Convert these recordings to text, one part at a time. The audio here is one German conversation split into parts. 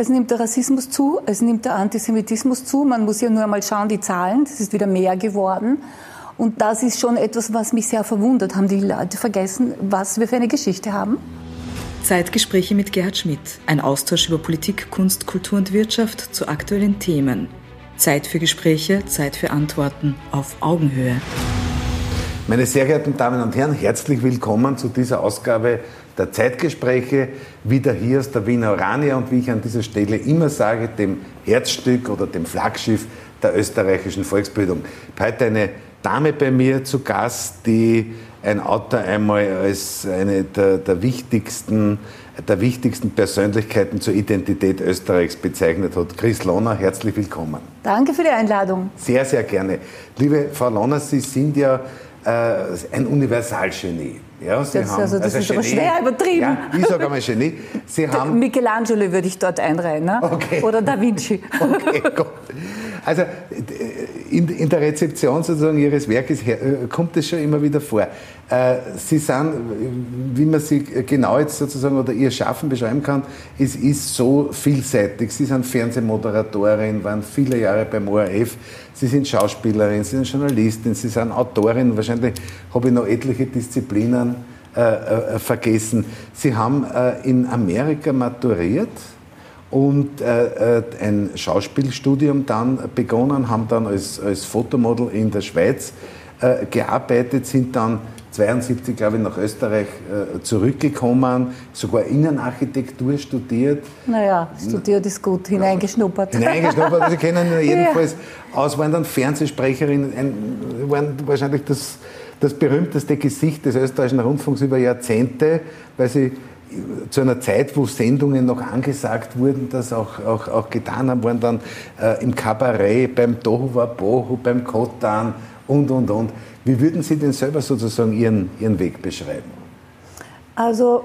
Es nimmt der Rassismus zu, es nimmt der Antisemitismus zu. Man muss ja nur einmal schauen, die Zahlen, das ist wieder mehr geworden. Und das ist schon etwas, was mich sehr verwundert. Haben die Leute vergessen, was wir für eine Geschichte haben? Zeitgespräche mit Gerhard Schmidt. Ein Austausch über Politik, Kunst, Kultur und Wirtschaft zu aktuellen Themen. Zeit für Gespräche, Zeit für Antworten auf Augenhöhe. Meine sehr geehrten Damen und Herren, herzlich willkommen zu dieser Ausgabe der Zeitgespräche. Wieder hier aus der Wiener Orania und wie ich an dieser Stelle immer sage, dem Herzstück oder dem Flaggschiff der österreichischen Volksbildung. Heute eine Dame bei mir zu Gast, die ein Autor einmal als eine der, der, wichtigsten, der wichtigsten Persönlichkeiten zur Identität Österreichs bezeichnet hat. Chris Lohner, herzlich willkommen. Danke für die Einladung. Sehr, sehr gerne. Liebe Frau Lohner, Sie sind ja äh, ein Universalgenie. Ja, Sie das, haben, also das also ist Genie, aber schwer übertrieben. Ja, ich sage einmal Genie. Sie haben Michelangelo würde ich dort einreihen, ne? okay. oder Da Vinci. Okay, gut. Also in, in, der Rezeption sozusagen Ihres Werkes her, äh, kommt es schon immer wieder vor. Äh, Sie sind, wie man Sie genau jetzt sozusagen oder Ihr Schaffen beschreiben kann, es ist so vielseitig. Sie sind Fernsehmoderatorin, waren viele Jahre beim ORF, Sie sind Schauspielerin, Sie sind Journalistin, Sie sind Autorin, wahrscheinlich habe ich noch etliche Disziplinen äh, äh, vergessen. Sie haben äh, in Amerika maturiert und äh, äh, ein Schauspielstudium dann begonnen, haben dann als, als Fotomodel in der Schweiz äh, gearbeitet, sind dann 72, glaube ich, nach Österreich äh, zurückgekommen, sogar Innenarchitektur studiert. Naja, studiert ist gut, hineingeschnuppert. Hineingeschnuppert, Sie kennen jedenfalls ja. aus, waren dann Fernsehsprecherin, ein, waren wahrscheinlich das, das berühmteste Gesicht des österreichischen Rundfunks über Jahrzehnte, weil sie zu einer Zeit, wo Sendungen noch angesagt wurden, das auch, auch, auch getan haben, waren dann äh, im Kabarett, beim Tohu Wabohu, beim Kotan und, und, und. Wie würden Sie denn selber sozusagen Ihren, Ihren Weg beschreiben? Also,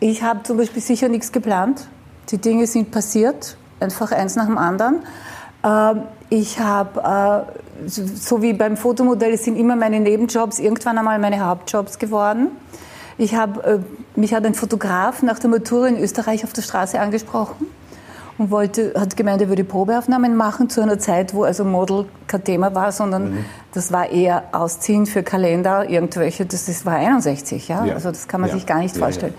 ich habe zum Beispiel sicher nichts geplant. Die Dinge sind passiert, einfach eins nach dem anderen. Ähm, ich habe, äh, so wie beim Fotomodell, sind immer meine Nebenjobs irgendwann einmal meine Hauptjobs geworden. Ich habe, äh, mich hat ein Fotograf nach der Matura in Österreich auf der Straße angesprochen und wollte, hat gemeint, er würde Probeaufnahmen machen zu einer Zeit, wo also Model kein Thema war, sondern mhm. das war eher Ausziehen für Kalender, irgendwelche, das, das war 61, ja? ja. Also das kann man ja. sich gar nicht ja, vorstellen.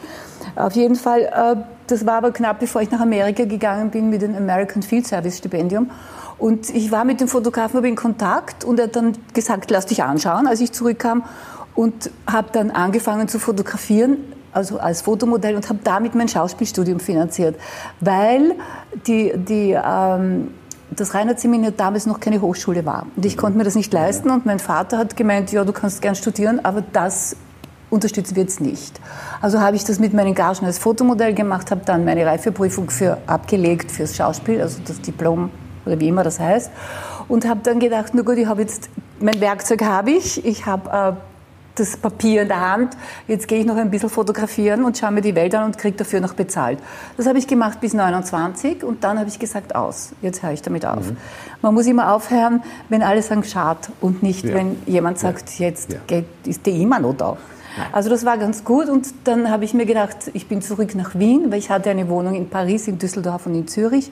Auf jeden Fall, äh, das war aber knapp bevor ich nach Amerika gegangen bin mit dem American Field Service Stipendium. Und ich war mit dem Fotografen in Kontakt und er hat dann gesagt, lass dich anschauen, als ich zurückkam und habe dann angefangen zu fotografieren, also als Fotomodell und habe damit mein Schauspielstudium finanziert, weil die, die, ähm, das Reinhardt-Seminar damals noch keine Hochschule war. Und ich konnte mir das nicht leisten. Und mein Vater hat gemeint, ja, du kannst gern studieren, aber das unterstützen wir jetzt nicht. Also habe ich das mit meinen Gagen als Fotomodell gemacht, habe dann meine Reifeprüfung für abgelegt fürs Schauspiel, also das Diplom oder wie immer das heißt, und habe dann gedacht, na gut, ich habe jetzt mein Werkzeug habe ich, ich habe äh, das Papier in der Hand, jetzt gehe ich noch ein bisschen fotografieren und schaue mir die Welt an und kriege dafür noch bezahlt. Das habe ich gemacht bis 29 und dann habe ich gesagt, aus, jetzt höre ich damit auf. Mhm. Man muss immer aufhören, wenn alle sagen, schad und nicht, ja. wenn jemand sagt, ja. jetzt ja. Geht, ist der immer noch da. Also das war ganz gut und dann habe ich mir gedacht, ich bin zurück nach Wien, weil ich hatte eine Wohnung in Paris, in Düsseldorf und in Zürich.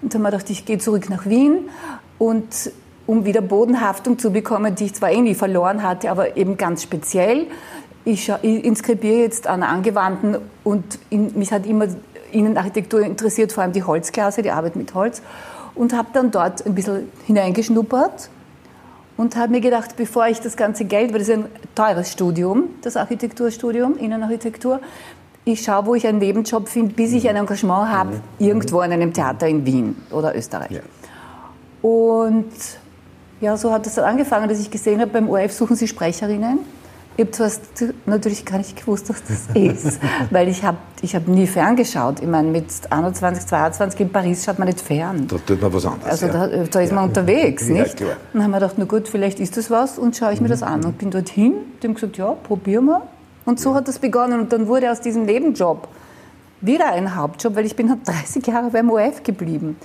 Und dann habe ich gedacht, ich gehe zurück nach Wien und um wieder Bodenhaftung zu bekommen, die ich zwar irgendwie verloren hatte, aber eben ganz speziell. Ich, ich inskribiere jetzt an Angewandten und in, mich hat immer Innenarchitektur interessiert, vor allem die Holzklasse, die Arbeit mit Holz. Und habe dann dort ein bisschen hineingeschnuppert und habe mir gedacht, bevor ich das ganze Geld, weil das ist ein teures Studium, das Architekturstudium, Innenarchitektur, ich schaue, wo ich einen Nebenjob finde, bis ich ein Engagement habe, mhm. irgendwo in einem Theater in Wien oder Österreich. Ja. Und ja, so hat es dann angefangen, dass ich gesehen habe, beim ORF suchen sie Sprecherinnen. Ich habe zuerst natürlich gar nicht gewusst, was das ist, weil ich habe ich hab nie ferngeschaut. Ich meine, mit 21, 22 in Paris schaut man nicht fern. Da tut man was anderes. Also da, da ist ja. man unterwegs, ja, nicht? Klar. dann haben wir gedacht, na gut, vielleicht ist das was und schaue ich mir mhm. das an. Und bin dorthin, dem gesagt, ja, probieren wir. Und so ja. hat das begonnen. Und dann wurde aus diesem Nebenjob wieder ein Hauptjob, weil ich bin 30 halt Jahre beim ORF geblieben.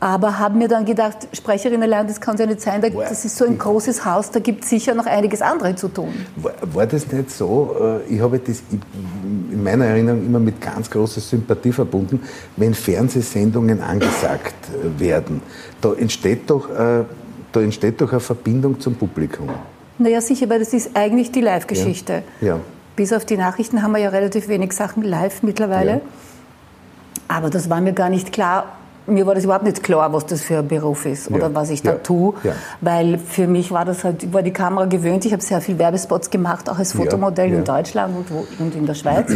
Aber habe mir dann gedacht, Sprecherin allein, das kann es ja nicht sein, das ist so ein großes Haus, da gibt es sicher noch einiges andere zu tun. War, war das nicht so? Äh, ich habe das in meiner Erinnerung immer mit ganz großer Sympathie verbunden, wenn Fernsehsendungen angesagt äh, werden. Da entsteht doch, äh, da entsteht doch eine Verbindung zum Publikum. Naja, sicher, weil das ist eigentlich die Live-Geschichte. Ja. ja. Bis auf die Nachrichten haben wir ja relativ wenig Sachen live mittlerweile. Ja. Aber das war mir gar nicht klar mir war das überhaupt nicht klar, was das für ein Beruf ist oder ja. was ich da ja. tue, ja. weil für mich war das halt, war die Kamera gewöhnt. Ich habe sehr viel Werbespots gemacht, auch als Fotomodell in Deutschland und, wo, und in der Schweiz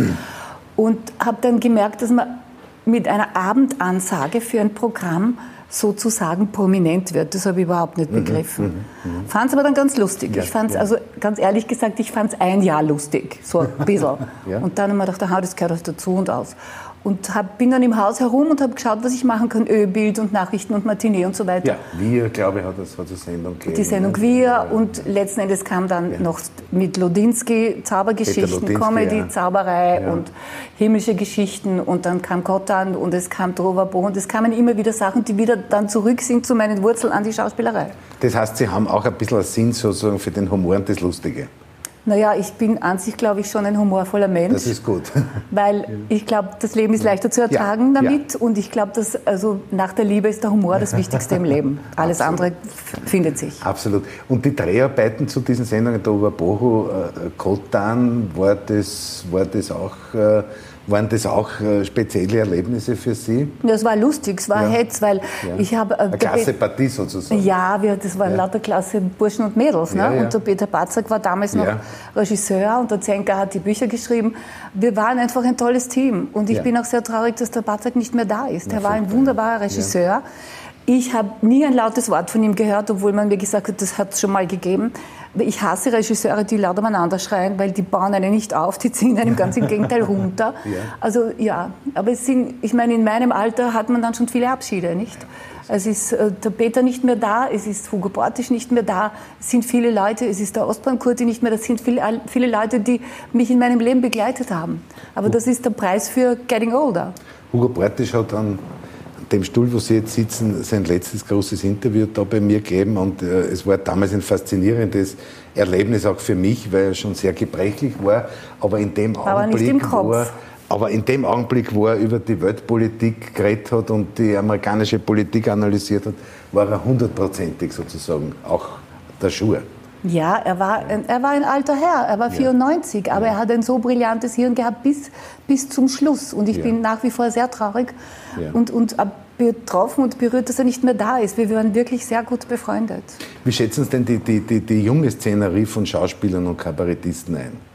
und habe dann gemerkt, dass man mit einer Abendansage für ein Programm sozusagen prominent wird. Das habe ich überhaupt nicht mhm, begriffen. Mhm, mhm, fand es aber dann ganz lustig. Ja, ich fand es, ja. also ganz ehrlich gesagt, ich fand es ein Jahr lustig, so ein bisschen. ja. Und dann habe ich mir gedacht, aha, das gehört auch dazu und aus und hab, bin dann im Haus herum und habe geschaut, was ich machen kann. Ölbild und Nachrichten und Matinee und so weiter. Ja, Wir, glaube ich, hat das hat die Sendung gegeben. Die Sendung Wir ja. und letzten Endes kam dann ja. noch mit Lodinsky Zaubergeschichten, Comedy, ja. Zauberei und himmlische Geschichten und dann kam Kottan und es kam Trovabo und es kamen immer wieder Sachen, die wieder dann zurück sind zu meinen Wurzeln an die Schauspielerei. Das heißt, Sie haben auch ein bisschen einen Sinn sozusagen für den Humor und das Lustige. Naja, ich bin an sich, glaube ich, schon ein humorvoller Mensch. Das ist gut. Weil ich glaube, das Leben ist leichter zu ertragen ja, damit. Ja. Und ich glaube, dass also nach der Liebe ist der Humor das Wichtigste im Leben. Alles Absolut. andere findet sich. Absolut. Und die Dreharbeiten zu diesen Sendungen, der Oberboho, äh, Kotan, war das, war das auch. Äh, waren das auch äh, spezielle Erlebnisse für Sie? Ja, es war lustig, es war ja. Hetz, weil ja. ich habe... Äh, Eine klasse Partie sozusagen. Ja, wir, das waren ja. lauter klasse Burschen und Mädels. Ne? Und der Peter Batzak war damals noch Regisseur und der Zenker hat die Bücher geschrieben. Wir waren einfach ein tolles Team. Und ich bin auch sehr traurig, dass der Batzak nicht mehr da ist. Er war ein wunderbarer Regisseur. Ich habe nie ein lautes Wort von ihm gehört, obwohl man mir gesagt hat, das hat es schon mal gegeben. Ich hasse Regisseure, die laut umeinander schreien, weil die bauen einen nicht auf, die ziehen einen ganz im Gegenteil runter. Ja. Also ja, aber es sind, ich meine, in meinem Alter hat man dann schon viele Abschiede, nicht? Es ist äh, der Peter nicht mehr da, es ist Hugo Bortisch nicht mehr da, es sind viele Leute, es ist der Ostbahnkurti nicht mehr, das sind viele, viele Leute, die mich in meinem Leben begleitet haben. Aber das ist der Preis für Getting Older. Hugo Bortisch hat dann dem Stuhl, wo Sie jetzt sitzen, sein letztes großes Interview da bei mir gegeben und äh, es war damals ein faszinierendes Erlebnis auch für mich, weil er schon sehr gebrechlich war, aber in dem aber Augenblick, wo er, aber in dem Augenblick, wo er über die Weltpolitik geredet hat und die amerikanische Politik analysiert hat, war er hundertprozentig sozusagen auch der Schuhe. Ja, er war, er war ein alter Herr, er war 94, ja. aber er hat ein so brillantes Hirn gehabt bis, bis zum Schluss. Und ich ja. bin nach wie vor sehr traurig ja. und, und betroffen und berührt, dass er nicht mehr da ist. Wir waren wirklich sehr gut befreundet. Wie schätzen Sie denn die, die, die, die junge Szenerie von Schauspielern und Kabarettisten ein?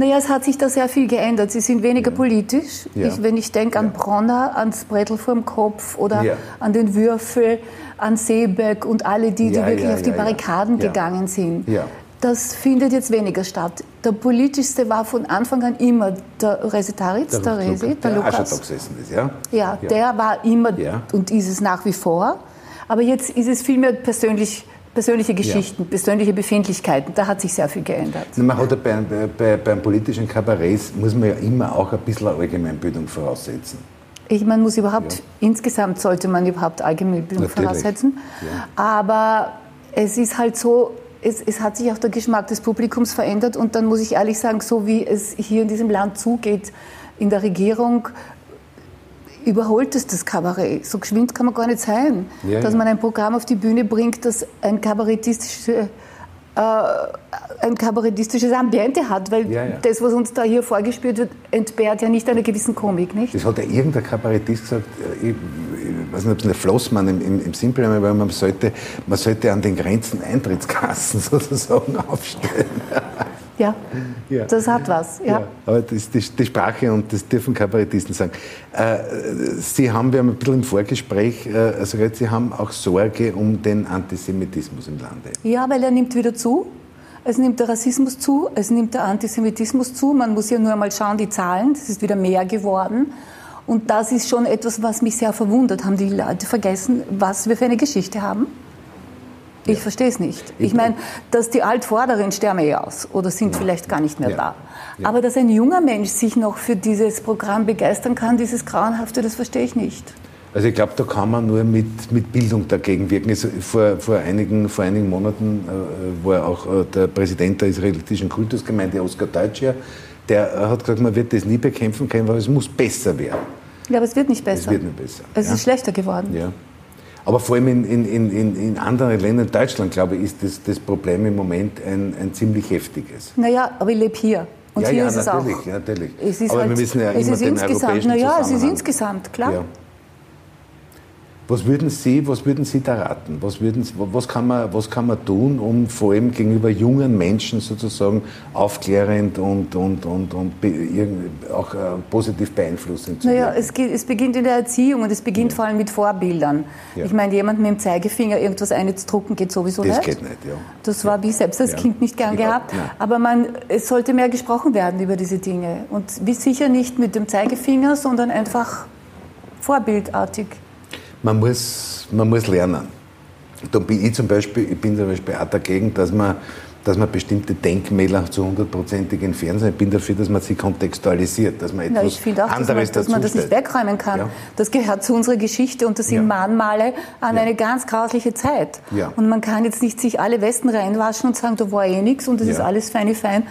Naja, es hat sich da sehr viel geändert. Sie sind weniger ja. politisch. Ja. Ich, wenn ich denke an Bronner, ans Brettel vorm Kopf oder ja. an den Würfel, an Seebeck und alle die, die wirklich auf die Barrikaden gegangen sind. Das findet jetzt weniger statt. Der politischste war von Anfang an immer der Resetaritz, der, der Resi, der, der Lukas. Ist, ja? Ja, der war immer und ist es nach wie vor. Aber jetzt ist es vielmehr persönlich persönliche Geschichten, ja. persönliche Befindlichkeiten, da hat sich sehr viel geändert. Man hat ja bei, bei, beim politischen Kabarett, muss man ja immer auch ein bisschen Allgemeinbildung voraussetzen. Ich meine, muss überhaupt, ja. insgesamt sollte man überhaupt Allgemeinbildung Natürlich. voraussetzen. Aber es ist halt so, es, es, hat sich auch der Geschmack des Publikums verändert und dann muss ich ehrlich sagen, so wie es hier in diesem Land zugeht, in der Regierung, überholt es das Kabarett. So geschwind kann man gar nicht sein, ja, dass man ein Programm auf die Bühne bringt, das ein kabarettistische äh, ein kabarettistisches Ambiente hat, weil ja, ja. das, was uns da hier vorgespielt wird, entbehrt ja nicht einer gewissen Komik, nicht? Das hat ja irgendein Kabarettist gesagt, äh, ich, ich weiß nicht, ob es eine Flossmann im, im, im Simpel aber man sollte, man sollte an den Grenzen Eintrittskassen sozusagen aufstellen. Ja, ja. das hat was. Ja. ja. aber das ist die, die, Sprache und das dürfen Kabarettisten sagen. Äh, Sie haben, wir haben ein bisschen im Vorgespräch äh, also Sie haben auch Sorge um den Antisemitismus im Lande. Ja, weil er nimmt wieder zu. Es nimmt der Rassismus zu, es nimmt der Antisemitismus zu. Man muss ja nur einmal schauen, die Zahlen, es ist wieder mehr geworden. Und das ist schon etwas, was mich sehr verwundert. Haben die Leute vergessen, was wir für eine Geschichte haben? Ich ja. verstehe es nicht. Ich meine, dass die Altvorderen sterben eh aus oder sind ja. vielleicht gar nicht mehr ja. da. Aber dass ein junger Mensch sich noch für dieses Programm begeistern kann, dieses Grauenhafte, das verstehe ich nicht. Also ich glaube, da kann man nur mit, mit Bildung dagegen wirken. Es, vor, vor, einigen, vor einigen Monaten äh, war auch äh, der Präsident der israelitischen Kultusgemeinde, Oskar Deutscher, der äh, hat gesagt, man wird das nie bekämpfen können, weil es muss besser werden. Ja, aber es wird nicht besser. Es wird nicht besser. Es ja. ist schlechter geworden. Ja. Aber vor allem in, in, in, in anderen Ländern, Deutschland, glaube ich, ist das, das Problem im Moment ein, ein ziemlich heftiges. Naja, aber ich lebe hier. Und ja, hier ja, ist natürlich, es auch. Ja, natürlich. Es ist aber halt, wir müssen ja es immer ist den insgesamt, europäischen naja, es ist insgesamt, klar. Ja. Was würden Sie, was würden Sie da raten? Was, würden, was, kann man, was kann man tun, um vor allem gegenüber jungen Menschen sozusagen aufklärend und, und, und, und be, auch äh, positiv beeinflussend zu Naja, wirken? es, geht, es beginnt in der Erziehung und es beginnt vor allem mit Vorbildern. Ja. Ich meine, jemand mit dem Zeigefinger irgendwas einzudrucken geht sowieso Das nicht. geht nicht, ja. Das war ich selbst als Ja. Kind nicht gern gehabt. nicht. Aber man, es sollte mehr gesprochen werden über diese Dinge. Und wie sicher nicht mit dem Zeigefinger, sondern einfach vorbildartig. Man muss, man muss lernen. Da bin ich zum Beispiel, ich bin zum Beispiel auch dagegen, dass man, dass man bestimmte Denkmäler zu hundertprozentig entfernen soll. Ich bin dafür, dass man sie kontextualisiert, dass man Na, etwas ich finde auch, dass man, anderes dass man das nicht wegräumen kann. Ja. Das gehört zu unserer Geschichte und das sind Ja. Mahnmale an Ja. eine ganz grausliche Zeit. Und man kann jetzt nicht sich alle Westen reinwaschen und sagen, da war eh nichts und das ist alles feine fein.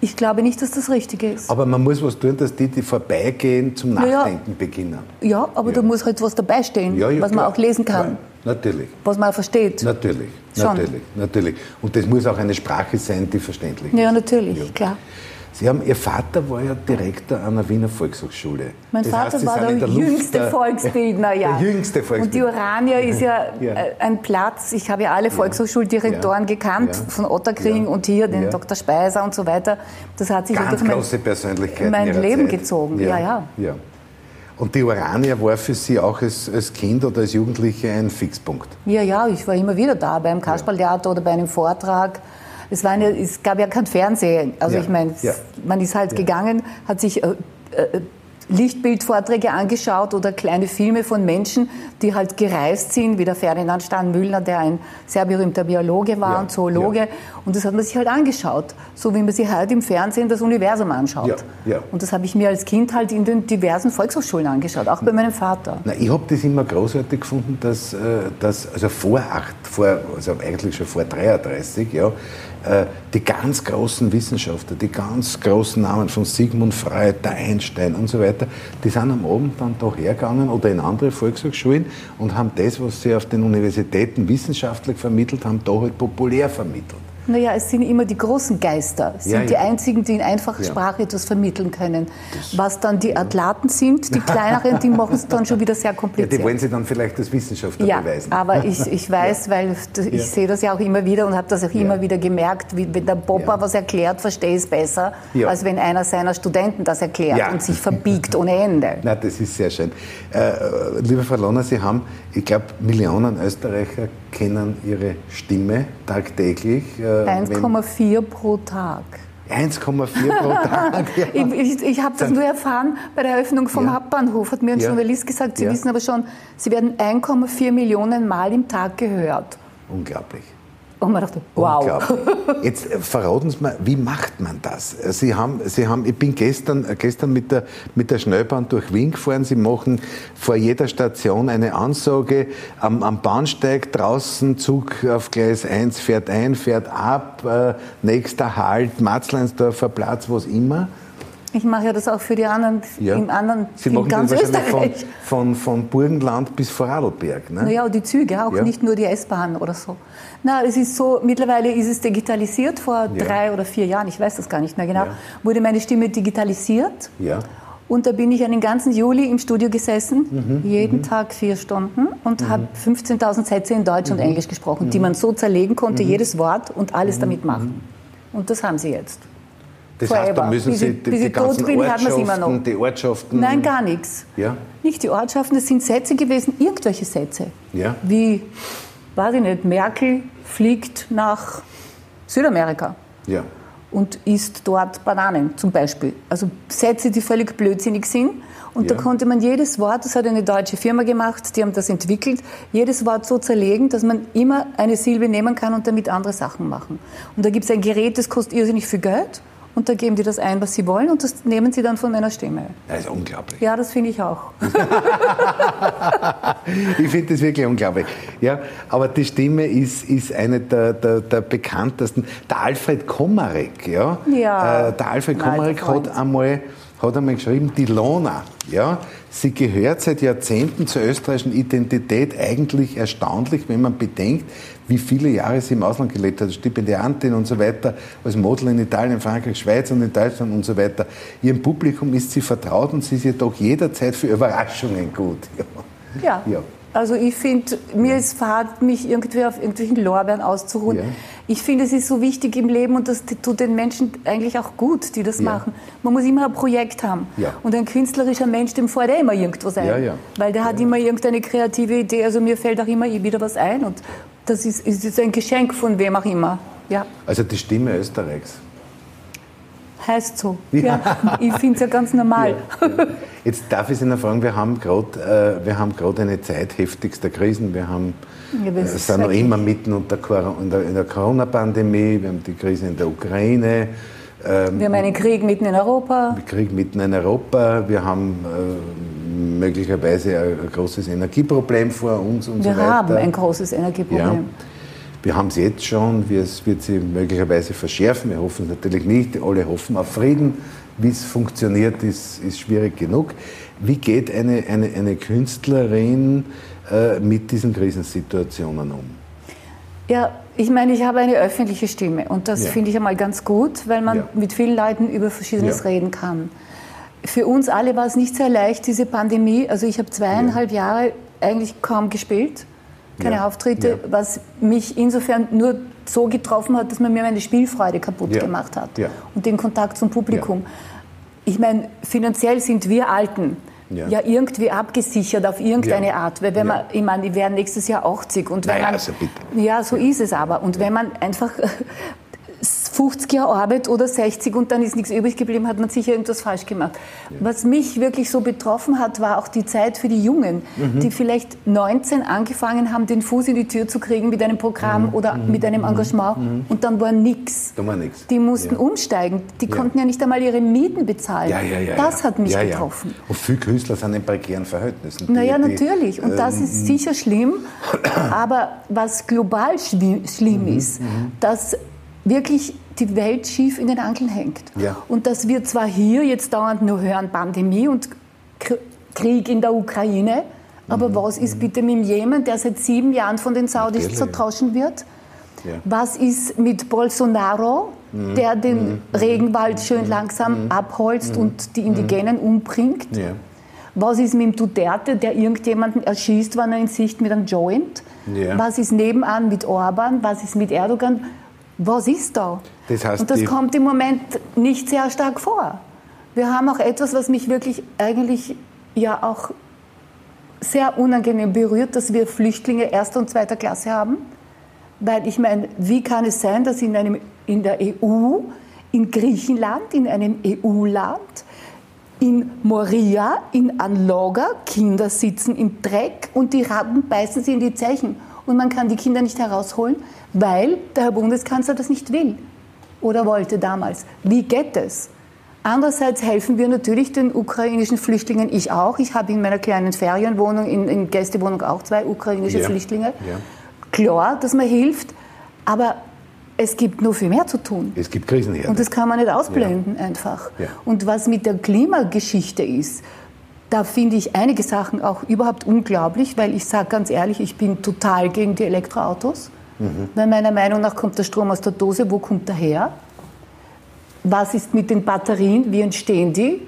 Ich glaube nicht, dass das richtig ist. Aber man muss was tun, dass die, die vorbeigehen, zum Na ja. Nachdenken beginnen. Ja, aber Ja. da muss halt was dabei stehen, Ja, was man klar. auch lesen kann, Ja, natürlich. was man auch versteht. Natürlich, Schon. natürlich, natürlich. Und das muss auch eine Sprache sein, die verständlich Ja, ist. natürlich, Ja. klar. Sie haben, Ihr Vater war ja Direktor einer Wiener Volkshochschule. Mein Das Vater heißt, war der, der Luft jüngste der- Volksbildner, ja. Der jüngste Und die Volksbildner. Urania ist ja, Ja. äh, ein Platz, ich habe ja alle Volkshochschuldirektoren Ja. gekannt, Ja. von Otterkring und hier den. Dr. Speiser und so weiter. Das hat sich Ganz durch mein, große Persönlichkeit. mein Leben Zeit. gezogen. Ja, ja. ja. Und die Urania war für Sie auch als, als Kind oder als Jugendliche ein Fixpunkt. Ja, ja, ich war immer wieder da, beim Kasperltheater oder bei einem Vortrag. Es, waren ja, es gab ja kein Fernsehen. Also Ja, ich meine, ja. man ist halt gegangen, hat sich äh, äh, Lichtbildvorträge angeschaut oder kleine Filme von Menschen, die halt gereist sind, wie der Ferdinand Stahn-Müllner, der ein sehr berühmter Biologe war Ja, und Zoologe. ja. Und das hat man sich halt angeschaut, so wie man sich heute im Fernsehen das Universum anschaut. Ja. Und das habe ich mir als Kind halt in den diversen Volkshochschulen angeschaut, auch bei meinem Vater. Na, ich habe das immer großartig gefunden, dass, äh, dass also vor acht, vor, also eigentlich schon vor 33, ja, die ganz großen Wissenschaftler, die ganz großen Namen von Sigmund Freud, der Einstein und so weiter, die sind am Abend dann da hergegangen oder in andere Volkshochschulen und haben das, was sie auf den Universitäten wissenschaftlich vermittelt haben, da halt populär vermittelt. Naja, es sind immer die großen Geister, es sind Ja, die ja. einzigen, die in einfacher Ja. Sprache etwas vermitteln können. Was dann die Athlaten sind, die kleineren, die machen es dann schon wieder sehr Ja, die kompliziert. wollen sie dann vielleicht als Wissenschaftler Ja, beweisen. aber ich, ich weiß, weil das- ich sehe das ja auch immer wieder und habe das auch immer wieder gemerkt, wie, wenn der Popper was erklärt, verstehe ich es besser, als wenn einer seiner Studenten das erklärt und sich verbiegt ohne Ende. Na, das ist sehr schön. Äh, liebe Frau Lohner, Sie haben, ich glaube, Millionen Österreicher kennen Ihre Stimme tagtäglich. Äh, wenn- 1,4 pro Tag. 1,4 pro Tag. Ja. Ich, ich, ich habe das nur erfahren bei der Eröffnung vom Ja. Hauptbahnhof, hat mir ein Ja. Journalist gesagt, Sie wissen aber schon, Sie werden 1,4 Millionen Mal im Tag gehört. Unglaublich. Und man dachte, wow. Jetzt äh, verraten Sie mir, wie macht man das? Sie haben, Sie haben, ich bin gestern, äh, gestern mit, der, mit der Schnellbahn durch Wien gefahren. Sie machen vor jeder Station eine Ansage am, am Bahnsteig draußen, Zug auf Gleis 1 fährt ein, fährt ab, äh, nächster Halt, Matzleinsdorfer Platz, was immer. Ich mache ja das auch für die anderen, im anderen, Sie machen ganz das Österreich. von, von, von Burgenland bis Vorarlberg. Ne? Naja, und die Züge auch, Ja. nicht nur die S-Bahn oder so. Na, es ist so, mittlerweile ist es digitalisiert, vor Ja. drei oder vier Jahren, ich weiß das gar nicht mehr genau, Ja. wurde meine Stimme digitalisiert. Ja. Und da bin ich einen ganzen Juli im Studio gesessen, Mhm, jeden Tag vier Stunden und habe 15.000 Sätze in Deutsch Mhm. und Englisch gesprochen, die man so zerlegen konnte, jedes Wort und alles Mhm. damit machen. Und das haben sie jetzt. Das heißt, da Forever. müssen Sie die, die ganzen bin, Ortschaften, die Ortschaften... Nein, gar nichts. Ja? Nicht die Ortschaften, es sind Sätze gewesen, irgendwelche Sätze. Ja. Wie, weiß ich nicht, Merkel fliegt nach Südamerika Ja. und isst dort Bananen zum Beispiel. Also Sätze, die völlig blödsinnig sind. Und Ja. da konnte man jedes Wort, das hat eine deutsche Firma gemacht, die haben das entwickelt, jedes Wort so zerlegen, dass man immer eine Silbe nehmen kann und damit andere Sachen machen. Und da gibt es ein Gerät, das kostet irrsinnig viel Geld. Und da geben die das ein, was sie wollen und das nehmen sie dann von meiner Stimme. Das ist unglaublich. Ja, das finde ich auch. ich finde das wirklich unglaublich. Ja, aber die Stimme ist, ist eine der, der, der bekanntesten. Der Alfred Komarek, ja, ja äh, der Alfred Komarek hat einmal hat einmal geschrieben, die Lona, ja, sie gehört seit Jahrzehnten zur österreichischen Identität eigentlich erstaunlich, wenn man bedenkt, wie viele Jahre sie im Ausland gelebt hat, Stipendiantin und so weiter, als Model in Italien, Frankreich, Schweiz und in Deutschland und so weiter. Ihrem Publikum ist sie vertraut und sie ist jedoch jederzeit für Überraschungen gut. Ja. ja. ja. Also ich finde, mir ist fad, mich irgendwie auf irgendwelchen Lorbeeren auszuruhen. Ja. Ich finde, es ist so wichtig im Leben und das tut den Menschen eigentlich auch gut, die das ja. machen. Man muss immer ein Projekt haben. Ja. Und ein künstlerischer Mensch, dem fällt immer irgendwas ein. Weil der hat immer irgendeine kreative Idee. Also mir fällt auch immer wieder was ein. Und das ist, ist ein Geschenk von wem auch immer. Ja. Also die Stimme Österreichs heißt so. Ja. ich finde es ja ganz normal. Ja. Jetzt darf ich Sie noch fragen, wir haben gerade äh, eine Zeit heftigster Krisen. Wir haben, ja, äh, sind noch immer mitten unter, in der, der Corona-Pandemie, wir haben die Krise in der Ukraine. Ähm, wir haben einen Krieg mitten in Europa. Krieg mitten in Europa. Wir haben äh, möglicherweise ein großes Energieproblem vor uns und wir so weiter. Wir haben ein großes Energieproblem. Ja. Wir haben es jetzt schon, es wird sich möglicherweise verschärfen. Wir hoffen es natürlich nicht. Alle hoffen auf Frieden. Wie es funktioniert, ist, ist schwierig genug. Wie geht eine, eine, eine Künstlerin äh, mit diesen Krisensituationen um? Ja, ich meine, ich habe eine öffentliche Stimme und das ja. finde ich einmal ganz gut, weil man ja. mit vielen Leuten über Verschiedenes ja. reden kann. Für uns alle war es nicht sehr leicht, diese Pandemie. Also ich habe zweieinhalb Jahre eigentlich kaum gespielt keine ja. Auftritte, ja. was mich insofern nur so getroffen hat, dass man mir meine Spielfreude kaputt ja. gemacht hat und den Kontakt zum Publikum. Ich meine, finanziell sind wir Alten ja. irgendwie abgesichert auf irgendeine Art, weil wenn man, ich meine, die werden nächstes Jahr 80 und wenn naja, man, also ja, so ist es aber und wenn man einfach 50 Jahre Arbeit oder 60 und dann ist nichts übrig geblieben, hat man sicher irgendwas falsch gemacht. Ja. Was mich wirklich so betroffen hat, war auch die Zeit für die Jungen, mhm. die vielleicht 19 angefangen haben, den Fuß in die Tür zu kriegen mit einem Programm mhm. oder mhm. mit einem mhm. Engagement mhm. und dann war nichts. Da war nichts. Die mussten ja. umsteigen. Die ja. konnten ja nicht einmal ihre Mieten bezahlen. das hat mich getroffen. Und viele Künstler sind in prekären Verhältnissen. Die, naja, natürlich. Und das ähm, ist sicher schlimm. Aber was global schlimm mhm. ist, dass wirklich die Welt schief in den Angeln hängt. Ja. Und dass wir zwar hier jetzt dauernd nur hören, Pandemie und Krieg in der Ukraine, aber mhm. was ist bitte mit dem Jemen, der seit sieben Jahren von den Saudis Natürlich. zertauschen wird? Ja. Was ist mit Bolsonaro, mhm. der den mhm. Regenwald schön mhm. langsam mhm. abholzt mhm. und die Indigenen umbringt? Ja. Was ist mit dem Duterte, der irgendjemanden erschießt, wenn er in Sicht mit einem Joint? Ja. Was ist nebenan mit Orban? Was ist mit Erdogan? Was ist da? Das heißt, und das kommt im Moment nicht sehr stark vor. Wir haben auch etwas, was mich wirklich eigentlich ja auch sehr unangenehm berührt, dass wir Flüchtlinge erster und zweiter Klasse haben. Weil ich meine, wie kann es sein, dass in, einem, in der EU, in Griechenland, in einem EU-Land, in Moria, in Anloga, Kinder sitzen im Dreck und die Ratten beißen sie in die Zeichen und man kann die Kinder nicht herausholen, weil der Herr Bundeskanzler das nicht will oder wollte damals. Wie geht es? Andererseits helfen wir natürlich den ukrainischen Flüchtlingen, ich auch. Ich habe in meiner kleinen Ferienwohnung, in, in Gästewohnung auch zwei ukrainische ja. Flüchtlinge. Ja. Klar, dass man hilft, aber es gibt nur viel mehr zu tun. Es gibt Krisenherde. Und das kann man nicht ausblenden ja. einfach. Und was mit der Klimageschichte ist, da finde ich einige Sachen auch überhaupt unglaublich, weil ich sage ganz ehrlich, ich bin total gegen die Elektroautos. Mhm. Weil meiner Meinung nach kommt der Strom aus der Dose, wo kommt der her? Was ist mit den Batterien? Wie entstehen die?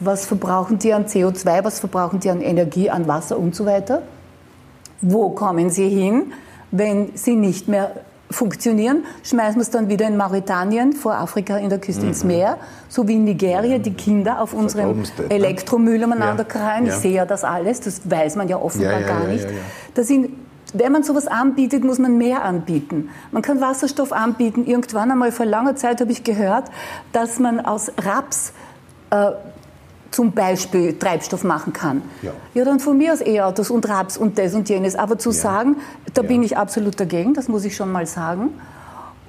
Was verbrauchen die an CO2? Was verbrauchen die an Energie, an Wasser und so weiter? Wo kommen sie hin, wenn sie nicht mehr funktionieren, schmeißen wir es dann wieder in Mauritanien vor Afrika in der Küste mhm. ins Meer, so wie in Nigeria die Kinder auf unserem? Elektromüll umeinander ja. kreien. Ich ja. sehe ja das alles, das weiß man ja offenbar ja, gar nicht. Das sind wenn man sowas anbietet, muss man mehr anbieten. Man kann Wasserstoff anbieten. Irgendwann einmal vor langer Zeit habe ich gehört, dass man aus Raps äh, zum Beispiel Treibstoff machen kann. Ja, ja dann von mir aus E-Autos und Raps und das und jenes. Aber zu ja. sagen, da ja. bin ich absolut dagegen, das muss ich schon mal sagen.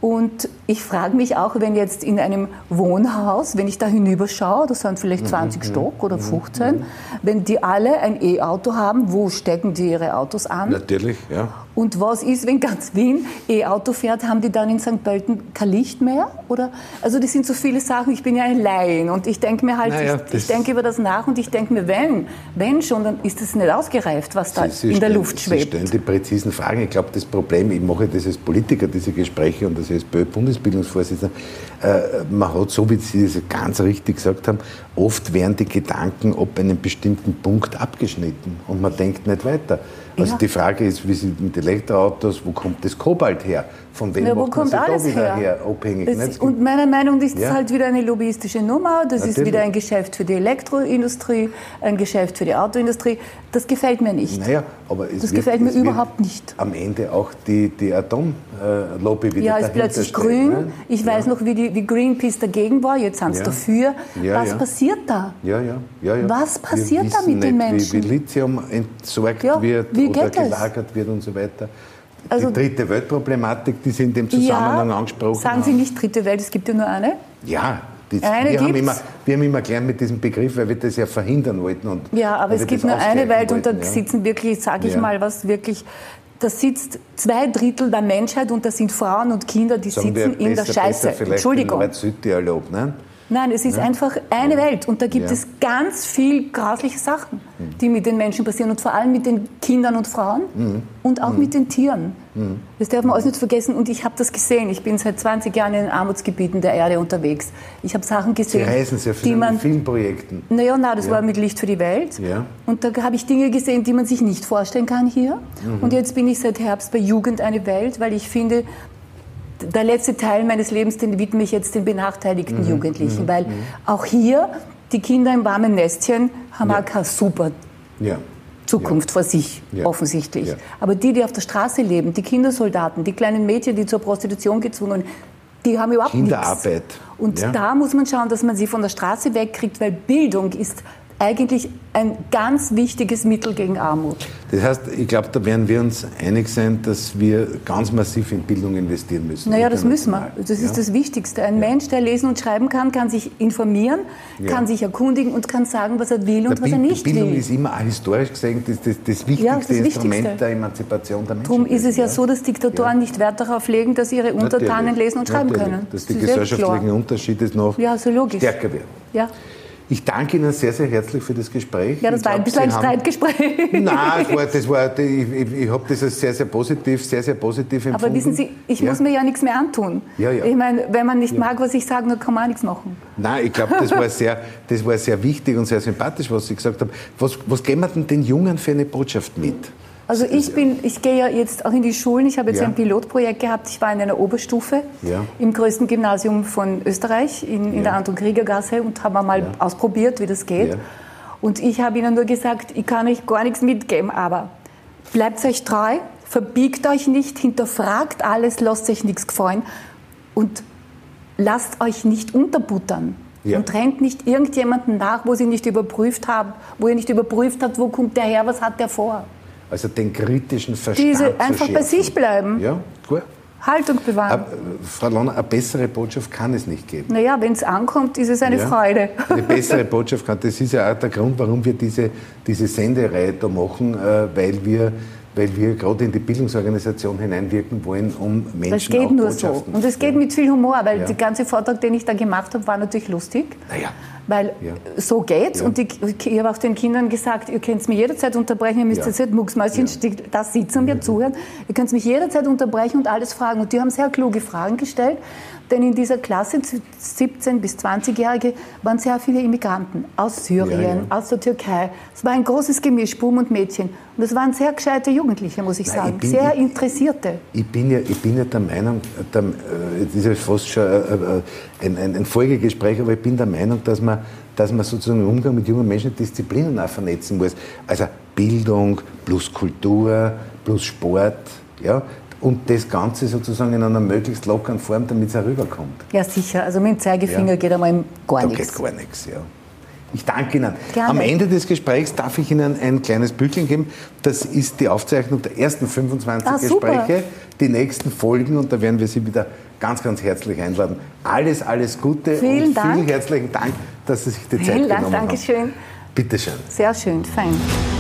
Und ich frage mich auch, wenn jetzt in einem Wohnhaus, wenn ich da hinüberschaue, das sind vielleicht 20 mhm. Stock oder 15, mhm. wenn die alle ein E-Auto haben, wo stecken die ihre Autos an? Natürlich, ja. Und was ist, wenn ganz Wien E-Auto fährt, haben die dann in St. Pölten kein Licht mehr? Oder? Also das sind so viele Sachen. Ich bin ja ein Laien und ich denke mir halt, naja, ich, ich denke über das nach und ich denke mir, wenn, wenn schon, dann ist das nicht ausgereift, was da Sie, Sie in stellen, der Luft schwebt. Sie stellen die präzisen Fragen. Ich glaube, das Problem, ich mache das als Politiker, diese Gespräche und das als Bundesbildungsvorsitzender, äh, man hat, so wie Sie es ganz richtig gesagt haben, oft werden die Gedanken ab einem bestimmten Punkt abgeschnitten und man denkt nicht weiter. Also ja. die Frage ist, wie sieht mit Elektroautos, wo kommt das Kobalt her? Von wem ja, wo kommt man alles da wieder her? her abhängig? Das, und meiner Meinung nach ist ja. das halt wieder eine lobbyistische Nummer. Das Natürlich. ist wieder ein Geschäft für die Elektroindustrie, ein Geschäft für die Autoindustrie. Das gefällt mir nicht. Naja, aber es das wird, gefällt mir überhaupt nicht. Am Ende auch die, die Atomlobby wieder Ja, ist plötzlich grün. Ne? Ich weiß noch, wie, die, wie Greenpeace dagegen war. Jetzt sind sie dafür. Was passiert da? Ja, ja, ja, ja. Was passiert da mit den Menschen? Wie, wie Lithium entsorgt wird oder gelagert es? wird und so weiter. Also, die dritte Weltproblematik, die Sie in dem Zusammenhang ja, angesprochen sagen haben. Sagen Sie nicht dritte Welt, es gibt ja nur eine? Ja, die, eine wir, haben immer, wir haben immer gern mit diesem Begriff, weil wir das ja verhindern wollten. Und ja, aber es gibt nur eine Welt wollten, und da ja. sitzen wirklich, sage ich ja. mal, was wirklich da sitzt zwei Drittel der Menschheit und da sind Frauen und Kinder, die Sagen sitzen in besser, der Scheiße. Entschuldigung. In ne? Nein, es ist ja. einfach eine Welt und da gibt ja. es ganz viel grausliche Sachen, mhm. die mit den Menschen passieren und vor allem mit den Kindern und Frauen mhm. und auch mhm. mit den Tieren. Mhm. Das darf man alles nicht vergessen und ich habe das gesehen. Ich bin seit 20 Jahren in den Armutsgebieten der Erde unterwegs. Ich habe Sachen gesehen. Sie reisen sehr viel in Filmprojekten. Naja, na, das ja. war mit Licht für die Welt. Ja. Und da habe ich Dinge gesehen, die man sich nicht vorstellen kann hier. Mhm. Und jetzt bin ich seit Herbst bei Jugend eine Welt, weil ich finde, der letzte Teil meines Lebens, den widme ich jetzt den benachteiligten mhm. Jugendlichen, mhm. weil mhm. auch hier die Kinder im warmen Nestchen haben ja. auch keine super ja. Zukunft ja. vor sich, offensichtlich. Aber die, die auf der Straße leben, die Kindersoldaten, die kleinen Mädchen, die zur Prostitution gezwungen die haben überhaupt Kinderarbeit. nichts. Und da muss man schauen, dass man sie von der Straße wegkriegt, weil Bildung ist eigentlich ein ganz wichtiges Mittel gegen Armut. Das heißt, ich glaube, da werden wir uns einig sein, dass wir ganz massiv in Bildung investieren müssen. Naja, das müssen wir. Das ist ja. das Wichtigste. Ein ja. Mensch, der lesen und schreiben kann, kann sich informieren, ja. kann sich erkundigen und kann sagen, was er will und Na, was er nicht Bildung will. Bildung ist immer historisch gesehen das, das, das wichtigste das Instrument der Emanzipation der Menschen. Darum ist es ja, so, dass Diktatoren nicht Wert darauf legen, dass ihre Untertanen Natürlich. lesen und schreiben Natürlich. können. Dass die gesellschaftlichen Unterschiede noch stärker werden. Ja. Ich danke Ihnen sehr, sehr herzlich für das Gespräch. Ja, das ich war ein bisschen ein Streitgespräch. Nein, das war, das war, ich, ich, ich habe das als sehr, sehr positiv, sehr, sehr positiv empfunden. Aber wissen Sie, ich ja. muss mir ja nichts mehr antun. Ja, ja. Ich meine, wenn man nicht ja. mag, was ich sage, dann kann man auch nichts machen. Nein, ich glaube, das, war sehr, das war sehr wichtig und sehr sympathisch, was Sie gesagt haben. Was, was geben wir denn den Jungen für eine Botschaft mit? Also ich bin, ich gehe ja jetzt auch in die Schulen. Ich habe jetzt ja. ein Pilotprojekt gehabt. Ich war in einer Oberstufe ja. im größten Gymnasium von Österreich in, in ja. der Anton Krieger Gasse und habe mal ausprobiert, wie das geht. Und ich habe ihnen nur gesagt, ich kann euch gar nichts mitgeben, aber bleibt euch treu, verbiegt euch nicht, hinterfragt alles, lasst euch nichts gefallen und lasst euch nicht unterbuttern. Ja. Und rennt nicht irgendjemanden nach, wo sie nicht überprüft haben, wo ihr nicht überprüft habt, wo kommt der her, was hat der vor. Also den kritischen Verstand Diese einfach bei sich bleiben. Ja, gut. Haltung bewahren. Frau Lohner, eine bessere Botschaft kann es nicht geben. Naja, wenn es ankommt, ist es eine ja, Freude. Eine bessere Botschaft kann. Das ist ja auch der Grund, warum wir diese, diese Sendereihe da machen, äh, weil wir weil wir gerade in die Bildungsorganisation hineinwirken wollen, um Menschen Das geht nur so. Und es geht mit viel Humor, weil ja. der ganze Vortrag, den ich da gemacht habe, war natürlich lustig. Naja. Weil ja. so geht's. Ja. Und ich, ich habe auch den Kindern gesagt, ihr könnt mich jederzeit unterbrechen, ihr müsst ja. jetzt nicht Mucksmäuschen ja. da sitzen und mir zuhören. Ihr könnt mich jederzeit unterbrechen und alles fragen. Und die haben sehr kluge Fragen gestellt. Denn in dieser Klasse, 17- bis 20-Jährige, waren sehr viele Immigranten aus Syrien, ja, ja. aus der Türkei. Es war ein großes Gemisch, Buben und Mädchen. Und es waren sehr gescheite Jugendliche, muss ich Nein, sagen. Ich bin, sehr interessierte. Ich bin, ja, ich bin ja der Meinung, der, äh, das ist fast schon äh, äh, ein, ein, ein Folgegespräch, aber ich bin der Meinung, dass man, dass man sozusagen im Umgang mit jungen Menschen Disziplinen auch vernetzen muss. Also Bildung plus Kultur plus Sport. Ja, und das Ganze sozusagen in einer möglichst lockeren Form, damit es herüberkommt. Ja, sicher. Also mit dem Zeigefinger ja. geht einmal gar nichts. Da geht gar nichts, ja. Ich danke Ihnen. Gerne. Am Ende des Gesprächs darf ich Ihnen ein kleines Büchlein geben. Das ist die Aufzeichnung der ersten 25 ah, Gespräche. Die nächsten Folgen, und da werden wir Sie wieder ganz, ganz herzlich einladen. Alles, alles Gute vielen und Dank. vielen herzlichen Dank, dass Sie sich die Zeit Vielen Dank, genommen haben. Dankeschön. Bitte schön. Sehr schön, fein.